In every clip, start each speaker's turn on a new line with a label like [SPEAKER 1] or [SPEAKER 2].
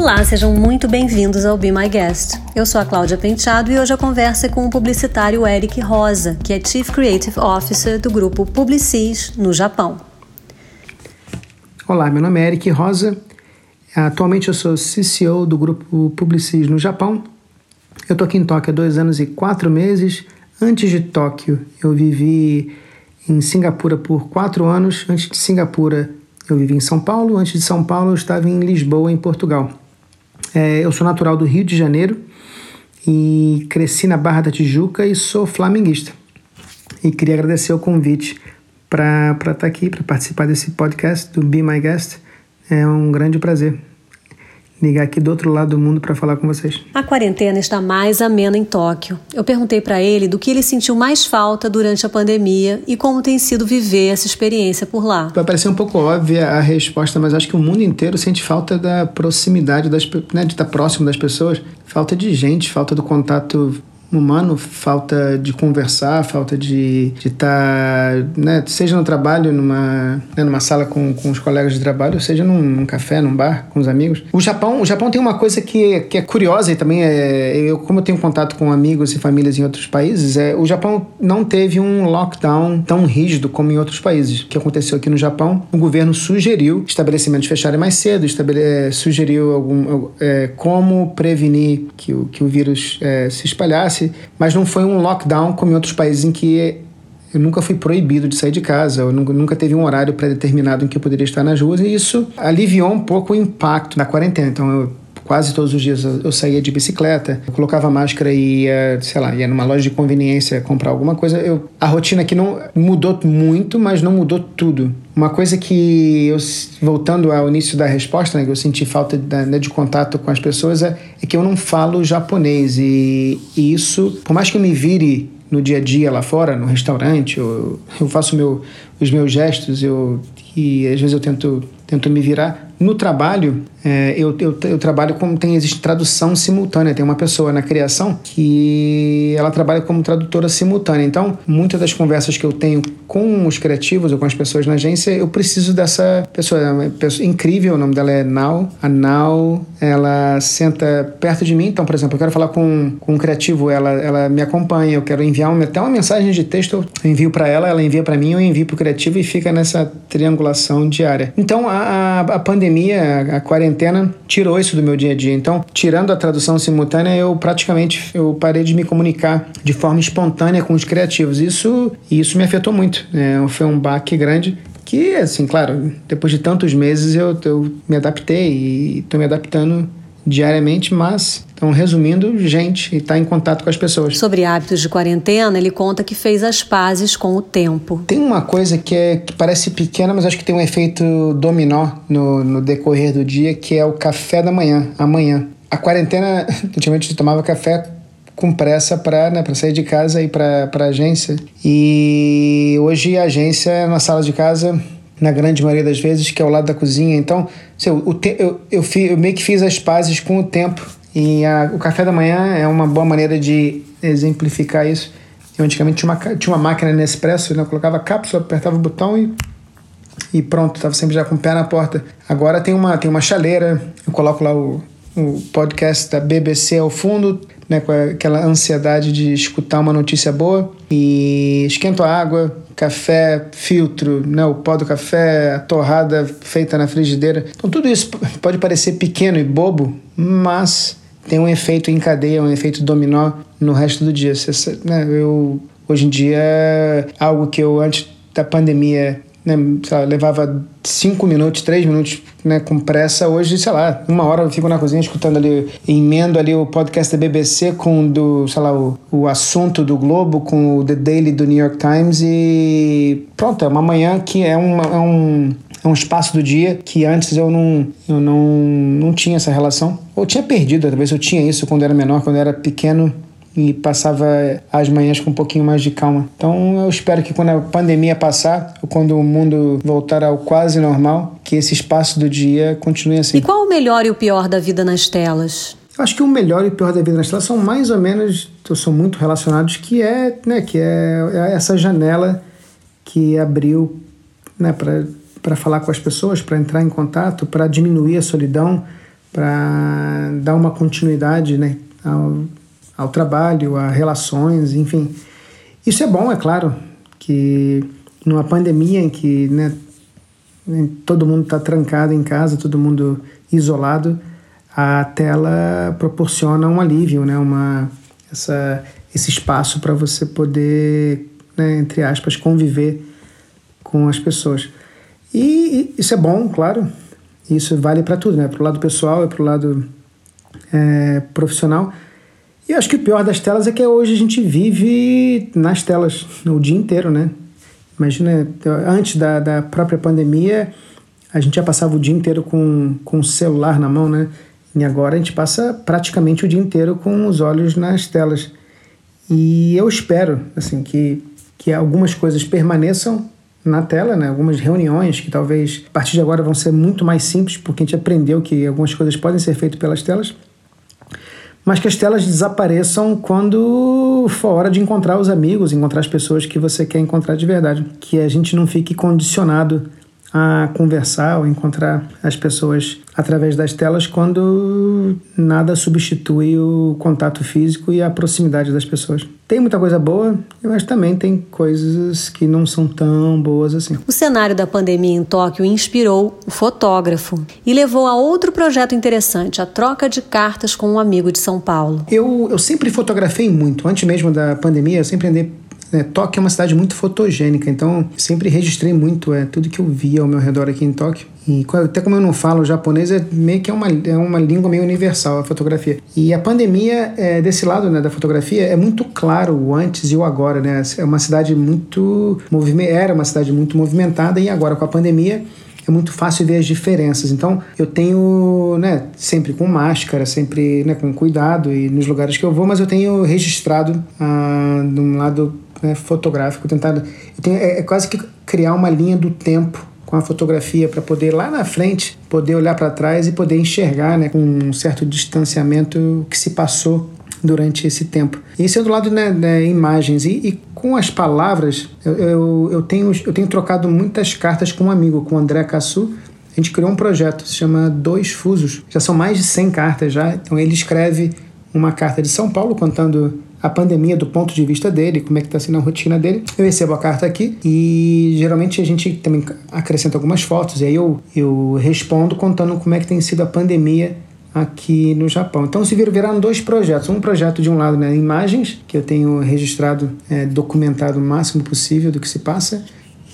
[SPEAKER 1] Olá, sejam muito bem-vindos ao Be My Guest. Eu sou a Cláudia Penteado e hoje a conversa é com o publicitário Eric Rosa, que é Chief Creative Officer do grupo Publicis no Japão.
[SPEAKER 2] Olá, meu nome é Eric Rosa. Atualmente eu sou CCO do grupo Publicis no Japão. Eu estou aqui em Tóquio há dois anos e quatro meses. Antes de Tóquio, eu vivi em Singapura por quatro anos. Antes de Singapura, eu vivi em São Paulo. Antes de São Paulo, eu estava em Lisboa, em Portugal. É, eu sou natural do Rio de Janeiro e cresci na Barra da Tijuca e sou flamenguista. E queria agradecer o convite para estar tá aqui, para participar desse podcast do Be My Guest. É um grande prazer ligar aqui do outro lado do mundo para falar com vocês.
[SPEAKER 1] A quarentena está mais amena em Tóquio. Eu perguntei para ele do que ele sentiu mais falta durante a pandemia e como tem sido viver essa experiência por lá.
[SPEAKER 2] Vai parecer um pouco óbvia a resposta, mas acho que o mundo inteiro sente falta da proximidade, das, né, de estar próximo das pessoas, falta de gente, falta do contato humano, falta de conversar, falta de estar, tá, né, seja no trabalho, numa, né, numa sala com, com os colegas de trabalho, seja num, num, café, num bar, com os amigos. O Japão, o Japão tem uma coisa que, que é curiosa e também é, eu, como eu tenho contato com amigos e famílias em outros países, é, o Japão não teve um lockdown tão rígido como em outros países. O que aconteceu aqui no Japão, o governo sugeriu estabelecimentos fecharem mais cedo, estabele, é, sugeriu algum, é, como prevenir que o, que o vírus é, se espalhasse mas não foi um lockdown como em outros países em que eu nunca fui proibido de sair de casa, eu nunca, teve um horário pré-determinado em que eu poderia estar nas ruas, e isso aliviou um pouco o impacto na quarentena. Então, eu, quase todos os dias eu saía de bicicleta, eu colocava máscara e ia, sei lá, ia numa loja de conveniência comprar alguma coisa. Eu, a rotina aqui não mudou muito, mas não mudou tudo. Uma coisa que, eu, voltando ao início da resposta, né, que eu senti falta de, né, de contato com as pessoas, é, é, que eu não falo japonês. E, e isso, por mais que eu me vire no dia a dia lá fora, no restaurante, eu, eu faço meu, os meus gestos, eu, e às vezes eu tento, tento me virar. No trabalho, é, eu, eu, eu, trabalho como tem existe tradução simultânea. Tem uma pessoa na criação que ela trabalha como tradutora simultânea. Então, muitas das conversas que eu tenho com os criativos ou com as pessoas na agência, eu preciso dessa pessoa. É pessoa incrível, o nome dela é Nau. A Nau, ela senta perto de mim. Então, por exemplo, eu quero falar com, com um criativo, ela, ela me acompanha. Eu quero enviar uma, até uma mensagem de texto, eu envio para ela, ela envia para mim, eu envio para o criativo e fica nessa triangulação diária. Então, a, a, a pandemia, a quarentena, quarentena tirou isso do meu dia a dia. Então, tirando a tradução simultânea, eu praticamente eu parei de me comunicar de forma espontânea com os criativos. Isso, isso me afetou muito. É, foi um baque grande que, assim, claro, depois de tantos meses eu, eu me adaptei e estou me adaptando diariamente, mas então, resumindo, gente, está em contato com as pessoas.
[SPEAKER 1] Sobre hábitos de quarentena, ele conta que fez as pazes com o tempo.
[SPEAKER 2] Tem uma coisa que, é, que parece pequena, mas acho que tem um efeito dominó no, no decorrer do dia, que é o café da manhã, amanhã. A quarentena, antigamente eu tomava café com pressa para né, sair de casa e para a agência. E hoje a agência é na sala de casa na grande maioria das vezes, que é ao lado da cozinha. Então, eu, eu, eu, meio que fiz as pazes com o tempo e a, o café da manhã é uma boa maneira de exemplificar isso. Eu antigamente tinha uma, tinha uma máquina Nespresso, né? eu colocava a cápsula, apertava o botão e, e pronto, estava sempre já com o pé na porta. Agora tem uma, tem uma chaleira, eu coloco lá o, o podcast da BBC ao fundo, né, com aquela ansiedade de escutar uma notícia boa e esquento a água, café, filtro, né, o pó do café, a torrada feita na frigideira. Então tudo isso pode parecer pequeno e bobo, mas tem um efeito em cadeia, um efeito dominó no resto do dia. Você, né, eu, hoje em dia, algo que eu antes da pandemia né, lá, levava cinco minutos, três minutos né, com pressa, hoje, sei lá, uma hora eu fico na cozinha escutando ali, emendo ali o podcast da BBC com do, sei lá, o, o assunto do Globo, com o The Daily do New York Times e pronto, é uma manhã que é, uma, é um é um espaço do dia que antes eu não, eu não, não tinha essa relação. Ou tinha perdido, talvez eu tinha isso quando era menor, quando era pequeno e passava as manhãs com um pouquinho mais de calma. Então eu espero que quando a pandemia passar, ou quando o mundo voltar ao quase normal, que esse espaço do dia continue assim.
[SPEAKER 1] E qual o melhor e o pior da vida nas telas?
[SPEAKER 2] Eu acho que o melhor e o pior da vida nas telas são mais ou menos, são muito relacionados, que é, né, que é, é essa janela que abriu, né, para para falar com as pessoas, para entrar em contato, para diminuir a solidão, para dar uma continuidade né, ao, ao trabalho, a relações, enfim. Isso é bom, é claro, que numa pandemia em que né, todo mundo está trancado em casa, todo mundo isolado, a tela proporciona um alívio, né, uma, essa, esse espaço para você poder, né, entre aspas, conviver com as pessoas. E isso é bom, claro, isso vale para tudo, né, para o lado pessoal e para o lado é, profissional. E acho que o pior das telas é que hoje a gente vive nas telas o dia inteiro, né? Imagina, antes da, da própria pandemia, a gente já passava o dia inteiro com, com o celular na mão, né? E agora a gente passa praticamente o dia inteiro com os olhos nas telas. E eu espero, assim, que, que algumas coisas permaneçam na tela, né? Algumas reuniões que talvez a partir de agora vão ser muito mais simples, porque a gente aprendeu que algumas coisas podem ser feitas pelas telas mas que as telas desapareçam quando for hora de encontrar os amigos, encontrar as pessoas que você quer encontrar de verdade. Que a gente não fique condicionado a conversar ou encontrar as pessoas através das telas quando nada substitui o contato físico e a proximidade das pessoas. Tem muita coisa boa, mas também tem coisas que não são tão boas assim.
[SPEAKER 1] O cenário da pandemia em Tóquio inspirou o fotógrafo e levou a outro projeto interessante, a troca de cartas com um amigo de São Paulo.
[SPEAKER 2] Eu, eu sempre fotografei muito. Antes mesmo da pandemia, eu sempre andei é, Tóquio é uma cidade muito fotogênica, então sempre registrei muito é, tudo que eu via ao meu redor aqui em Tóquio. E até como eu não falo japonês, é meio que é uma, é uma língua meio universal a fotografia. E a pandemia, é, desse lado né, da fotografia, é muito claro o antes e o agora. Né? É uma cidade muito. Era uma cidade muito movimentada e agora com a pandemia é muito fácil ver as diferenças. Então, eu tenho, né, sempre com máscara, sempre né, com cuidado e nos lugares que eu vou, mas eu tenho registrado ah, de um lado né, fotográfico, tentado. Tenho, é, é, quase que criar uma linha do tempo com a fotografia para poder lá na frente poder olhar para trás e poder enxergar, né, com um certo distanciamento o que se passou durante esse tempo. Isso é do lado né, né imagens e, e, com as palavras eu, eu, eu, tenho eu tenho trocado muitas cartas com um amigo, com o André Cassu. A gente criou um projeto, se chama Dois Fusos. Já são mais de 100 cartas já. Então ele escreve uma carta de São Paulo contando a pandemia do ponto de vista dele, como é que está sendo a rotina dele. Eu recebo a carta aqui e geralmente a gente também acrescenta algumas fotos e aí eu, eu respondo contando como é que tem sido a pandemia aqui no Japão. Então se viraram dois projetos. Um projeto de um lado, né, imagens, que eu tenho registrado, é, documentado o máximo possível do que se passa,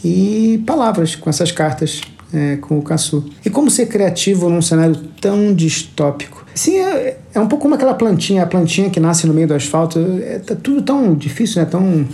[SPEAKER 2] e palavras com essas cartas é, com o Caçu. E como ser criativo num cenário tão distópico? Sim, é, é um pouco como aquela plantinha, a plantinha que nasce no meio do asfalto. É tá tudo tão difícil, né? Tão,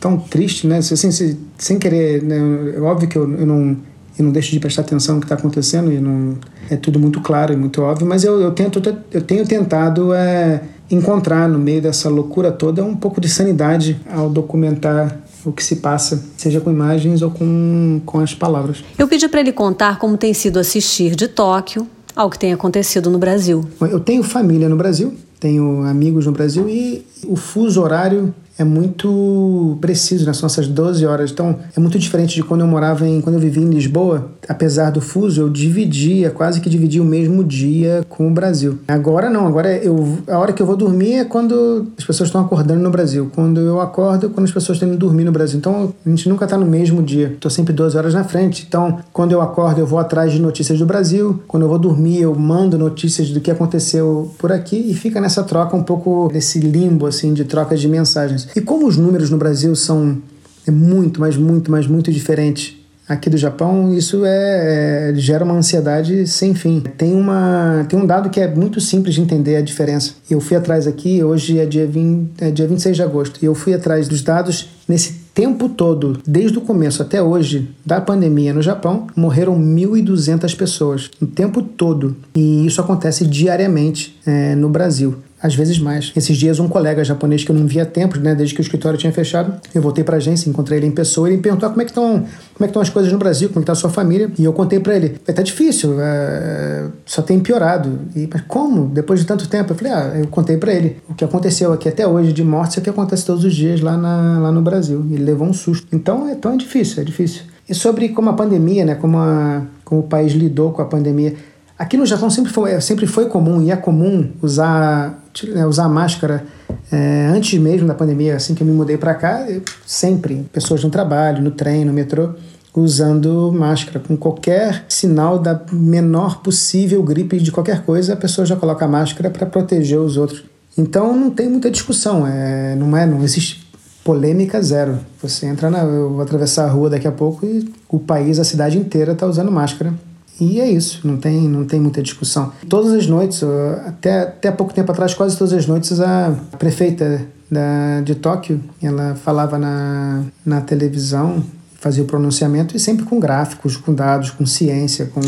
[SPEAKER 2] tão triste, né? Assim, sem, sem querer, né? É óbvio que eu, eu não eu não deixo de prestar atenção no que está acontecendo e não é tudo muito claro e muito óbvio mas eu, eu tento eu tenho tentado é, encontrar no meio dessa loucura toda um pouco de sanidade ao documentar o que se passa, seja com imagens ou com, com as palavras.
[SPEAKER 1] Eu pedi para ele contar como tem sido assistir de Tóquio ao que tem acontecido no Brasil.
[SPEAKER 2] Eu tenho família no Brasil, tenho amigos no Brasil e o fuso horário é muito preciso, né? São essas 12 horas. Então, é muito diferente de quando eu morava em. Quando eu vivia em Lisboa, apesar do fuso, eu dividia, quase que dividia o mesmo dia com o Brasil. Agora não, agora eu, a hora que eu vou dormir é quando as pessoas estão acordando no Brasil. Quando eu acordo, é quando as pessoas estão indo dormir no Brasil. Então, a gente nunca está no mesmo dia. Estou sempre 12 horas na frente. Então, quando eu acordo, eu vou atrás de notícias do Brasil. Quando eu vou dormir, eu mando notícias do que aconteceu por aqui e fica nessa troca um pouco, nesse limbo, assim, de troca de mensagens. E como os números no Brasil são é muito, mas muito, mas muito diferentes aqui do Japão, isso é, é, gera uma ansiedade sem fim. Tem, uma, tem um dado que é muito simples de entender a diferença. Eu fui atrás aqui, hoje é dia, 20, é dia 26 de agosto, e eu fui atrás dos dados nesse tempo todo, desde o começo até hoje da pandemia no Japão, morreram 1.200 pessoas, o tempo todo. E isso acontece diariamente é, no Brasil às vezes mais. Esses dias, um colega japonês que eu não via há tempos, né, desde que o escritório tinha fechado, eu voltei para a agência, encontrei ele em pessoa ele me perguntou como é que estão como é que estão as coisas no Brasil, como é está a sua família. E eu contei para ele, é, tá difícil, é, só tem piorado. E, mas como? Depois de tanto tempo? Eu falei, ah, eu contei para ele o que aconteceu aqui até hoje de mortes é o que acontece todos os dias lá, na, lá no Brasil. Ele levou um susto. Então, é tão difícil, é difícil. E sobre como a pandemia, né, como, a, como o país lidou com a pandemia, Aqui no Japão sempre foi, sempre foi comum e é comum usar, né, usar máscara é, antes mesmo da pandemia, assim que eu me mudei para cá, eu, sempre, pessoas no trabalho, no trem, no metrô, usando máscara. Com qualquer sinal da menor possível gripe de qualquer coisa, a pessoa já coloca a máscara para proteger os outros. Então não tem muita discussão, é, não é, não existe polêmica zero. Você entra na, eu vou atravessar a rua daqui a pouco e o país, a cidade inteira está usando máscara. E é isso, não tem, não tem muita discussão. Todas as noites, até, até pouco tempo atrás, quase todas as noites, a prefeita da, de Tóquio, ela falava na, na televisão, fazia o pronunciamento e sempre com gráficos, com dados, com ciência, com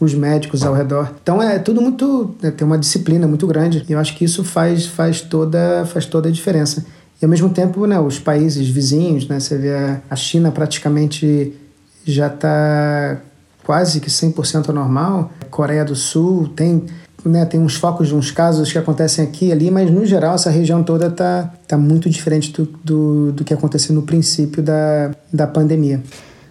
[SPEAKER 2] os médicos ao redor. Então é tudo muito é, tem uma disciplina muito grande e eu acho que isso faz faz toda faz toda a diferença. E ao mesmo tempo, né, os países vizinhos, né, você vê a China praticamente já está quase que 100% normal. Coreia do Sul tem né, tem uns focos de uns casos que acontecem aqui e ali, mas no geral essa região toda está tá muito diferente do, do, do que aconteceu no princípio da, da pandemia.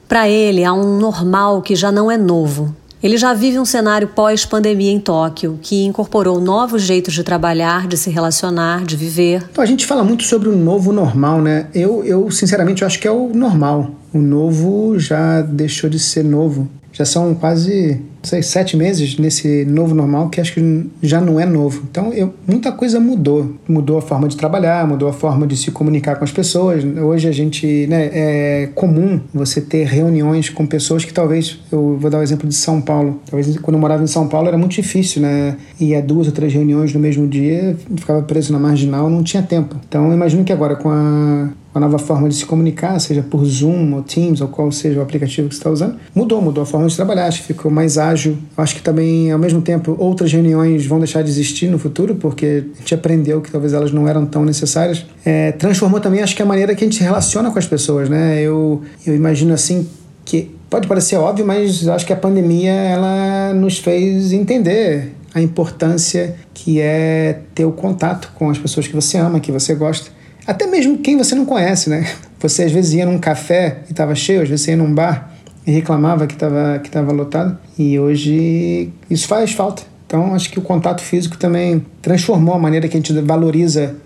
[SPEAKER 1] Para ele, há um normal que já não é novo. Ele já vive um cenário pós-pandemia em Tóquio, que incorporou novos jeitos de trabalhar, de se relacionar, de viver.
[SPEAKER 2] Então, a gente fala muito sobre o novo normal, né? Eu, eu sinceramente, eu acho que é o normal. O novo já deixou de ser novo. Já são quase sei, sete meses nesse novo normal que acho que já não é novo. Então, eu, muita coisa mudou. Mudou a forma de trabalhar, mudou a forma de se comunicar com as pessoas. Hoje a gente, né, é comum você ter reuniões com pessoas que talvez, eu vou dar o exemplo de São Paulo. Talvez quando eu morava em São Paulo era muito difícil, né? Ia duas ou três reuniões no mesmo dia, ficava preso na marginal, não tinha tempo. Então, eu imagino que agora com a uma nova forma de se comunicar, seja por Zoom ou Teams ou qual seja o aplicativo que você está usando, mudou, mudou a forma de trabalhar, acho que ficou mais ágil. Acho que também, ao mesmo tempo, outras reuniões vão deixar de existir no futuro, porque a gente aprendeu que talvez elas não eram tão necessárias. É, transformou também, acho que a maneira que a gente se relaciona com as pessoas, né? Eu, eu imagino assim que pode parecer óbvio, mas acho que a pandemia ela nos fez entender a importância que é ter o contato com as pessoas que você ama, que você gosta. Até mesmo quem você não conhece, né? Você às vezes ia num café e estava cheio, às vezes você ia num bar e reclamava que estava que tava lotado. E hoje isso faz falta. Então acho que o contato físico também transformou a maneira que a gente valoriza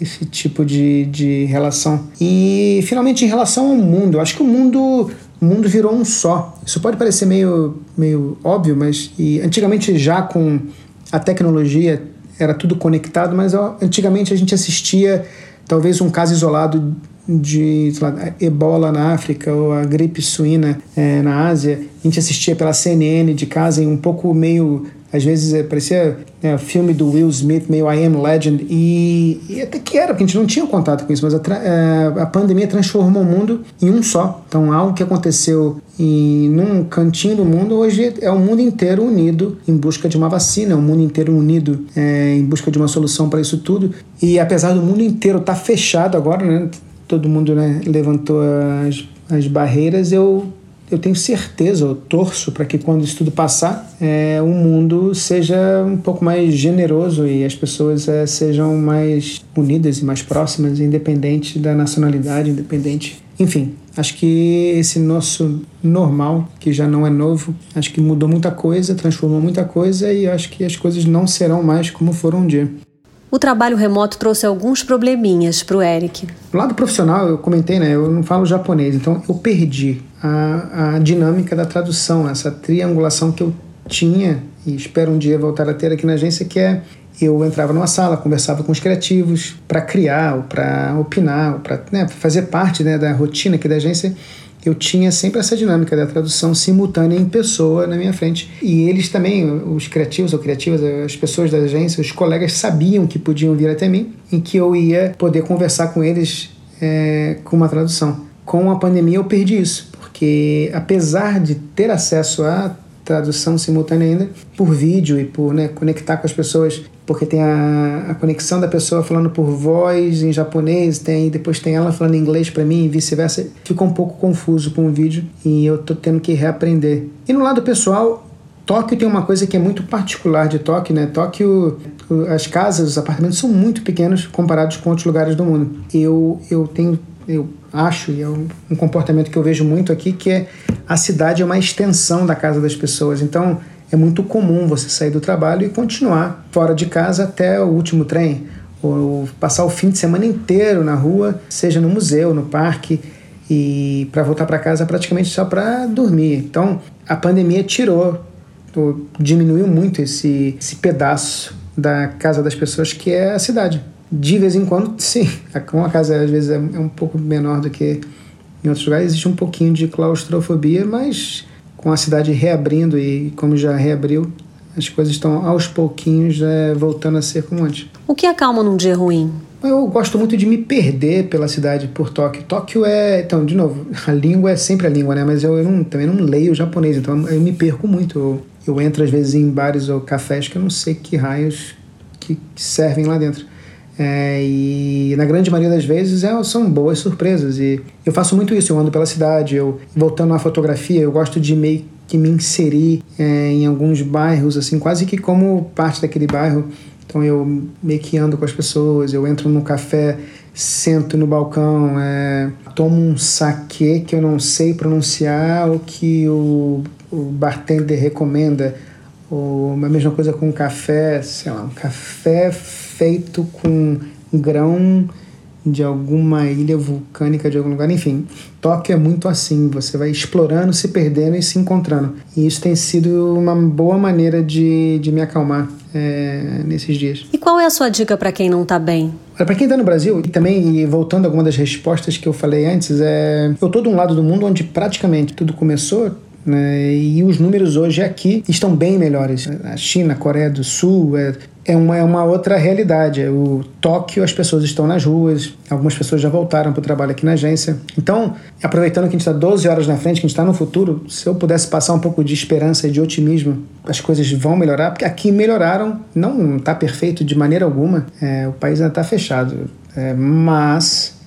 [SPEAKER 2] esse tipo de, de relação. E finalmente em relação ao mundo, acho que o mundo o mundo virou um só. Isso pode parecer meio, meio óbvio, mas e antigamente já com a tecnologia era tudo conectado, mas ó, antigamente a gente assistia talvez um caso isolado de lá, ebola na África ou a gripe suína é, na Ásia, a gente assistia pela CNN de casa em um pouco meio às vezes é, parecia né, filme do Will Smith, meio I Am Legend, e, e, até que era, porque a gente não tinha contato com isso, mas a, é, a pandemia transformou o mundo em um só. Então, algo que aconteceu em num cantinho do mundo, hoje é o mundo inteiro unido em busca de uma vacina, é o mundo inteiro unido é, em busca de uma solução para isso tudo. E apesar do mundo inteiro estar tá fechado agora, né, todo mundo né, levantou as, as barreiras, eu eu tenho certeza, eu torço para que quando isso tudo passar, é, o mundo seja um pouco mais generoso e as pessoas é, sejam mais unidas e mais próximas, independente da nacionalidade, independente. Enfim, acho que esse nosso normal, que já não é novo, acho que mudou muita coisa, transformou muita coisa e acho que as coisas não serão mais como foram um dia.
[SPEAKER 1] O trabalho remoto trouxe alguns probleminhas para o Eric.
[SPEAKER 2] Do lado profissional, eu comentei, né? Eu não falo japonês, então eu perdi a, a dinâmica da tradução, essa triangulação que eu tinha e espero um dia voltar a ter aqui na agência, que é eu entrava numa sala, conversava com os criativos para criar, ou para opinar, ou para né, fazer parte né, da rotina aqui da agência eu tinha sempre essa dinâmica da tradução simultânea em pessoa na minha frente. E eles também, os criativos ou criativas, as pessoas da agência, os colegas sabiam que podiam vir até mim e que eu ia poder conversar com eles é, com uma tradução. Com a pandemia eu perdi isso, porque apesar de ter acesso à tradução simultânea ainda, por vídeo e por né, conectar com as pessoas porque tem a, a conexão da pessoa falando por voz em japonês, tem depois tem ela falando inglês para mim e vice-versa. Fica um pouco confuso com o vídeo e eu tô tendo que reaprender. E no lado pessoal, Tóquio tem uma coisa que é muito particular de Tóquio, né? Tóquio, as casas, os apartamentos são muito pequenos comparados com outros lugares do mundo. Eu, eu tenho, eu acho, e é um, um comportamento que eu vejo muito aqui, que é a cidade é uma extensão da casa das pessoas. Então, é muito comum você sair do trabalho e continuar fora de casa até o último trem, ou passar o fim de semana inteiro na rua, seja no museu, no parque, e para voltar para casa praticamente só para dormir. Então, a pandemia tirou, diminuiu muito esse, esse pedaço da casa das pessoas que é a cidade. De vez em quando, sim, como a casa às vezes é, um pouco menor do que em outros lugares, existe um pouquinho de claustrofobia, mas com a cidade reabrindo e como já reabriu, as coisas estão aos pouquinhos é, voltando a ser como antes.
[SPEAKER 1] O que acalma num dia ruim?
[SPEAKER 2] Eu gosto muito de me perder pela cidade, por Tóquio. Tóquio é. Então, de novo, a língua é sempre a língua, né? Mas eu, eu não, também não leio japonês, então eu me perco muito. Eu, eu entro às vezes em bares ou cafés que eu não sei que raios que servem lá dentro. É, e na grande maioria das vezes é, são boas surpresas. E eu faço muito isso, eu ando pela cidade, eu voltando à fotografia, eu gosto de meio que me inserir é, em alguns bairros, assim, quase que como parte daquele bairro. Então eu meio que ando com as pessoas, eu entro no café, sento no balcão, é, tomo um saque que eu não sei pronunciar, o que o, o bartender recomenda, ou a mesma coisa com café, sei lá, um café feito com grão de alguma ilha vulcânica de algum lugar, enfim. Tóquio é muito assim, você vai explorando, se perdendo e se encontrando. E isso tem sido uma boa maneira de, de me acalmar é, nesses dias.
[SPEAKER 1] E qual é a sua dica para quem não está bem?
[SPEAKER 2] Para quem está no Brasil, e também voltando a alguma das respostas que eu falei antes, é, eu estou de um lado do mundo onde praticamente tudo começou né? E os números hoje aqui estão bem melhores. A China, a Coreia do Sul, é, é, uma, é uma outra realidade. O Tóquio, as pessoas estão nas ruas, algumas pessoas já voltaram para o trabalho aqui na agência. Então, aproveitando que a gente está 12 horas na frente, que a gente está no futuro, se eu pudesse passar um pouco de esperança e de otimismo, as coisas vão melhorar, porque aqui melhoraram, não está perfeito de maneira alguma, é, o país ainda está fechado. É, mas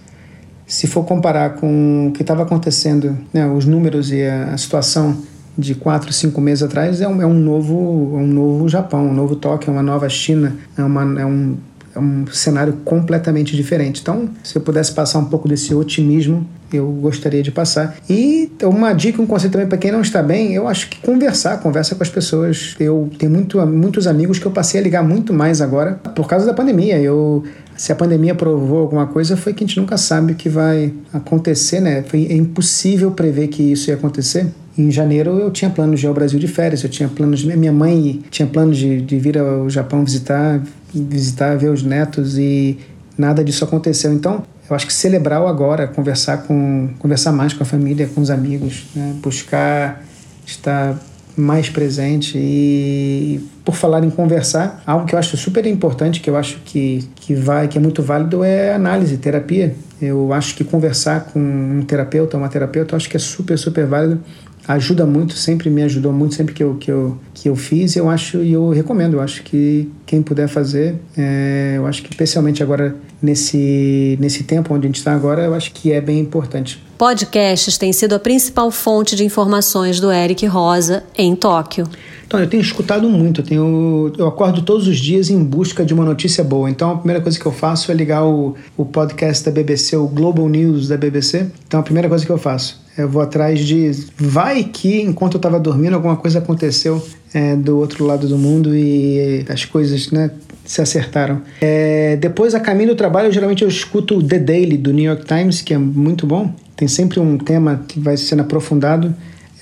[SPEAKER 2] se for comparar com o que estava acontecendo, né, os números e a, situação de quatro, cinco meses atrás, é um, é um, novo, um novo Japão, um novo Tóquio, é uma nova China, é, uma, é, um, é um cenário completamente diferente. Então, se eu pudesse passar um pouco desse otimismo, eu gostaria de passar. E uma dica, um conselho também para quem não está bem, eu acho que conversar, conversa com as pessoas. Eu tenho muito, muitos amigos que eu passei a ligar muito mais agora por causa da pandemia. Eu se a pandemia provou alguma coisa, foi que a gente nunca sabe o que vai acontecer, né? Foi, é impossível prever que isso ia acontecer. Em janeiro eu tinha planos de ir ao Brasil de férias, eu tinha planos de. Minha mãe tinha planos de, de vir ao Japão visitar, visitar, ver os netos e nada disso aconteceu. Então, eu acho que celebrar o agora, conversar com conversar mais com a família, com os amigos, né? buscar estar mais presente e por falar em conversar, algo que eu acho super importante, que eu acho que, que vai, que é muito válido é análise, terapia. Eu acho que conversar com um terapeuta, uma terapeuta, eu acho que é super, super válido. Ajuda muito, sempre me ajudou muito, sempre que eu, que eu, que eu fiz, eu acho e eu recomendo. Eu acho que quem puder fazer, é, eu acho que especialmente agora nesse, nesse tempo onde a gente está agora, eu acho que é bem importante.
[SPEAKER 1] Podcasts têm sido a principal fonte de informações do Eric Rosa em Tóquio.
[SPEAKER 2] Então, eu tenho escutado muito, eu, tenho, eu acordo todos os dias em busca de uma notícia boa. Então, a primeira coisa que eu faço é ligar o, o podcast da BBC, o Global News da BBC. Então, a primeira coisa que eu faço, eu vou atrás de. Vai que, enquanto eu estava dormindo, alguma coisa aconteceu é, do outro lado do mundo e as coisas né, se acertaram. É, depois, a caminho do trabalho, geralmente eu escuto o The Daily do New York Times, que é muito bom. Tem sempre um tema que vai sendo aprofundado.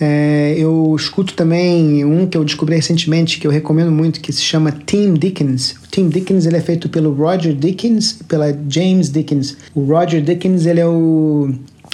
[SPEAKER 2] É, eu escuto também um que eu descobri recentemente, que eu recomendo muito, que se chama Tim Dickens. O Tim Dickens ele é feito pelo Roger Dickens e pela James Dickens. O Roger Dickens ele é o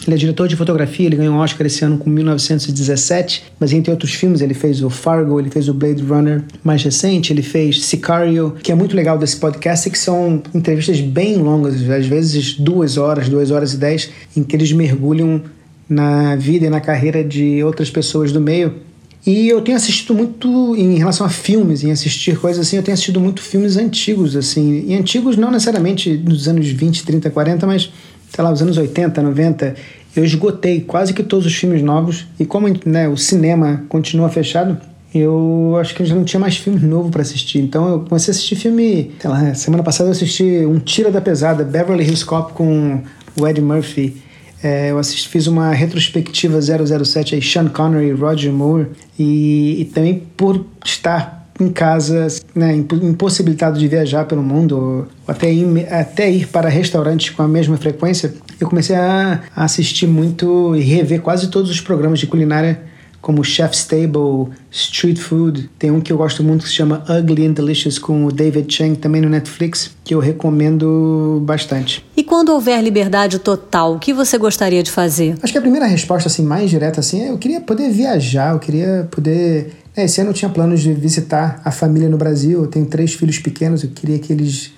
[SPEAKER 2] ele é diretor de fotografia, ele ganhou um Oscar esse ano com 1917, mas entre outros filmes ele fez o Fargo, ele fez o Blade Runner mais recente, ele fez Sicario, que é muito legal desse podcast, que são entrevistas bem longas, às vezes duas horas, duas horas e dez, em que eles mergulham na vida e na carreira de outras pessoas do meio. E eu tenho assistido muito em relação a filmes, em assistir coisas assim, eu tenho assistido muito filmes antigos, assim, e antigos não necessariamente dos anos 20, 30, 40, mas sei lá, os anos 80, 90, eu esgotei quase que todos os filmes novos. E como né, o cinema continua fechado, eu acho que já não tinha mais filme novo para assistir. Então eu comecei a assistir filme, sei lá, semana passada eu assisti Um Tira da Pesada, Beverly Hills Cop com o Eddie Murphy. É, eu assisti, fiz uma retrospectiva 007 aí, Sean Connery, Roger Moore, e, e também por estar em casa, né, impossibilitado de viajar pelo mundo, até ir, até ir para restaurantes com a mesma frequência, eu comecei a, a assistir muito e rever quase todos os programas de culinária como Chef's Table, Street Food. Tem um que eu gosto muito que se chama Ugly and Delicious com o David Chang, também no Netflix, que eu recomendo bastante.
[SPEAKER 1] E quando houver liberdade total, o que você gostaria de fazer?
[SPEAKER 2] Acho que a primeira resposta assim mais direta assim, é eu queria poder viajar, eu queria poder é, esse ano eu tinha planos de visitar a família no Brasil. Eu tenho três filhos pequenos, eu queria que eles,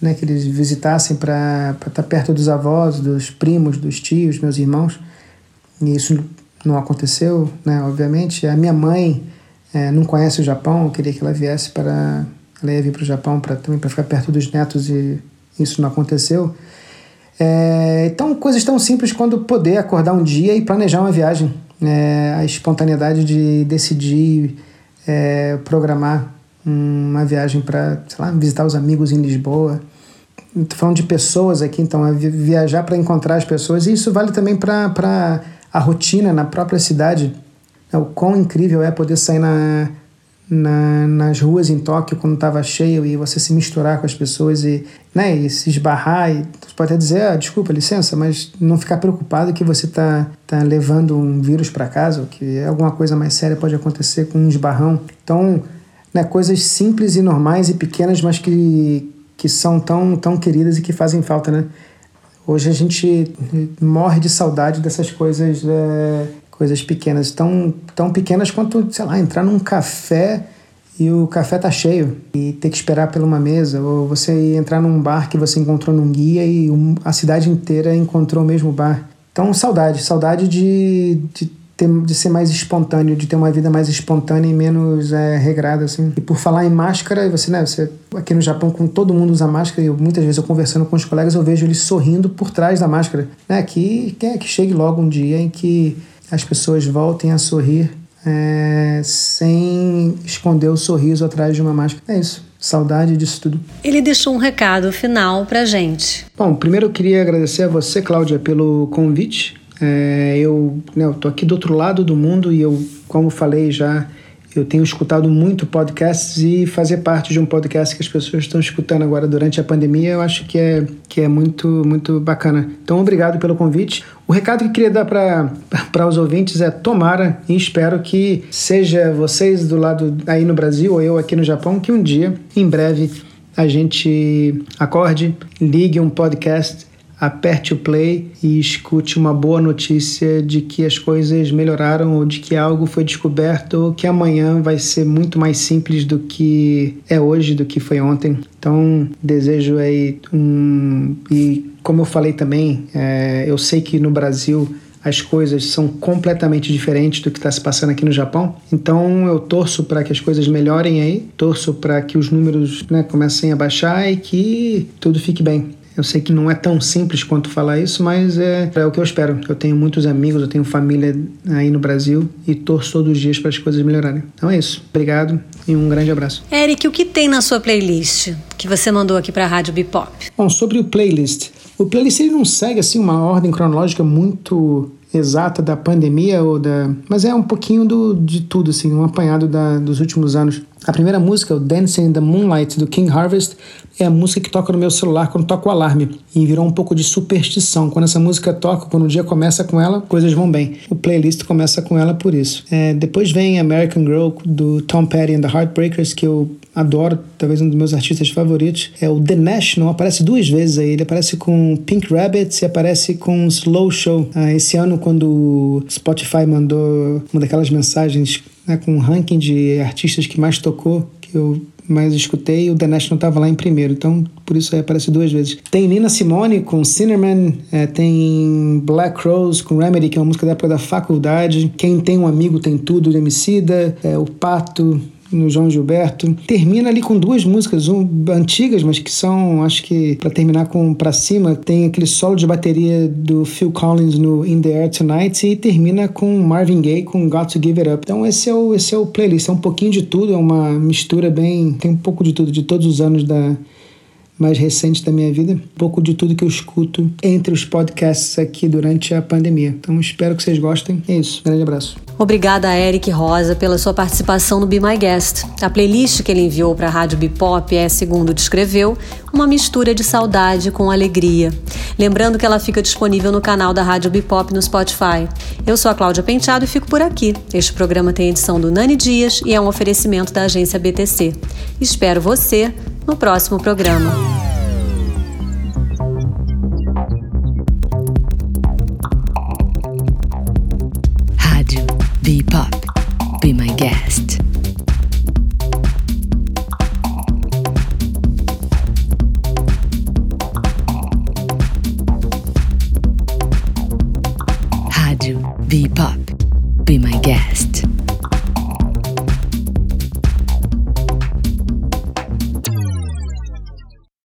[SPEAKER 2] né, que eles visitassem para estar perto dos avós, dos primos, dos tios, meus irmãos. E isso não aconteceu, né, obviamente. A minha mãe é, não conhece o Japão, eu queria que ela viesse para. Ela ia vir para o Japão pra, também para ficar perto dos netos e isso não aconteceu. É, então, coisas tão simples quando poder acordar um dia e planejar uma viagem é, a espontaneidade de decidir é, programar uma viagem para, sei lá, visitar os amigos em Lisboa. Estou falando de pessoas aqui, então, é viajar para encontrar as pessoas. E isso vale também para a rotina na própria cidade. O quão incrível é poder sair na, na, nas ruas em Tóquio quando estava cheio e você se misturar com as pessoas e, né, e se esbarrar e você pode até dizer, ah, desculpa, licença, mas não ficar preocupado que você está tá levando um vírus para casa ou que alguma coisa mais séria pode acontecer com um esbarrão. Então, né, coisas simples e normais e pequenas, mas que, que são tão, tão queridas e que fazem falta, né? Hoje a gente morre de saudade dessas coisas é, coisas pequenas, tão, tão pequenas quanto, sei lá, entrar num café e o café tá cheio e ter que esperar por uma mesa, ou você entrar num bar que você encontrou num guia e a cidade inteira encontrou o mesmo bar. Então, saudade, saudade de, de, ter, de ser mais espontâneo, de ter uma vida mais espontânea e menos é, regrada, assim. E por falar em máscara, você, né, você aqui no Japão, com todo mundo usa máscara, e eu, muitas vezes eu conversando com os colegas, eu vejo eles sorrindo por trás da máscara, né, que, que, que chegue logo um dia em que as pessoas voltem a sorrir é, sem esconder o sorriso atrás de uma máscara. É isso. Saudade disso tudo.
[SPEAKER 1] Ele deixou um recado final pra gente.
[SPEAKER 2] Bom, primeiro eu queria agradecer a você, Cláudia, pelo convite. É, eu, né, eu tô aqui do outro lado do mundo e eu, como falei já, eu tenho escutado muito podcasts e fazer parte de um podcast que as pessoas estão escutando agora durante a pandemia, eu acho que é, que é muito, muito bacana. Então, obrigado pelo convite. O recado que eu queria dar para os ouvintes é tomara e espero que seja vocês do lado aí no Brasil ou eu aqui no Japão, que um dia, em breve, a gente acorde, ligue um podcast aperte o play e escute uma boa notícia de que as coisas melhoraram ou de que algo foi descoberto ou que amanhã vai ser muito mais simples do que é hoje, do que foi ontem. Então, desejo aí um. E como eu falei também, é, eu sei que no Brasil as coisas são completamente diferentes do que está se passando aqui no Japão. Então eu torço para que as coisas melhorem aí, torço para que os números né, comecem a baixar e que tudo fique bem. Eu sei que não é tão simples quanto falar isso, mas é, é o que eu espero. Eu tenho muitos amigos, eu tenho família aí no Brasil e torço todos os dias para as coisas melhorarem. Então é isso. Obrigado e um grande abraço.
[SPEAKER 1] Eric, o que tem na sua playlist que você mandou aqui para a Rádio Bipop?
[SPEAKER 2] Bom, sobre o playlist. O playlist ele não segue assim uma ordem cronológica muito exata da pandemia ou da, mas é um pouquinho do, de tudo assim, um apanhado da, dos últimos anos. A primeira música, o Dancing in the Moonlight do King Harvest, é a música que toca no meu celular quando toca o alarme. E virou um pouco de superstição. Quando essa música toca, quando o dia começa com ela, coisas vão bem. O playlist começa com ela por isso. É, depois vem American Girl do Tom Petty and the Heartbreakers, que eu adoro, talvez um dos meus artistas favoritos. É o The National, aparece duas vezes aí. Ele aparece com Pink Rabbits e aparece com Slow Show. Ah, esse ano, quando o Spotify mandou uma daquelas mensagens né, com um ranking de artistas que mais tocou, que eu mais escutei, o The National estava lá em primeiro, então por isso aí aparece duas vezes. Tem Nina Simone com Cinnamon, é, tem Black Rose com Remedy, que é uma música da época da faculdade. Quem tem um amigo tem tudo, do Emicida, é, o Pato, no João Gilberto. Termina ali com duas músicas um, antigas, mas que são, acho que para terminar com para cima, tem aquele solo de bateria do Phil Collins no In the Air Tonight e termina com Marvin Gaye com Got to Give It Up. Então esse é o esse é o playlist, é um pouquinho de tudo, é uma mistura bem, tem um pouco de tudo de todos os anos da mais recentes da minha vida, um pouco de tudo que eu escuto entre os podcasts aqui durante a pandemia. Então espero que vocês gostem. É isso. Grande abraço.
[SPEAKER 1] Obrigada a Eric Rosa pela sua participação no Be My Guest. A playlist que ele enviou para a Rádio Bipop é, segundo descreveu, uma mistura de saudade com alegria. Lembrando que ela fica disponível no canal da Rádio Bipop no Spotify. Eu sou a Cláudia Penteado e fico por aqui. Este programa tem edição do Nani Dias e é um oferecimento da agência BTC. Espero você no próximo programa.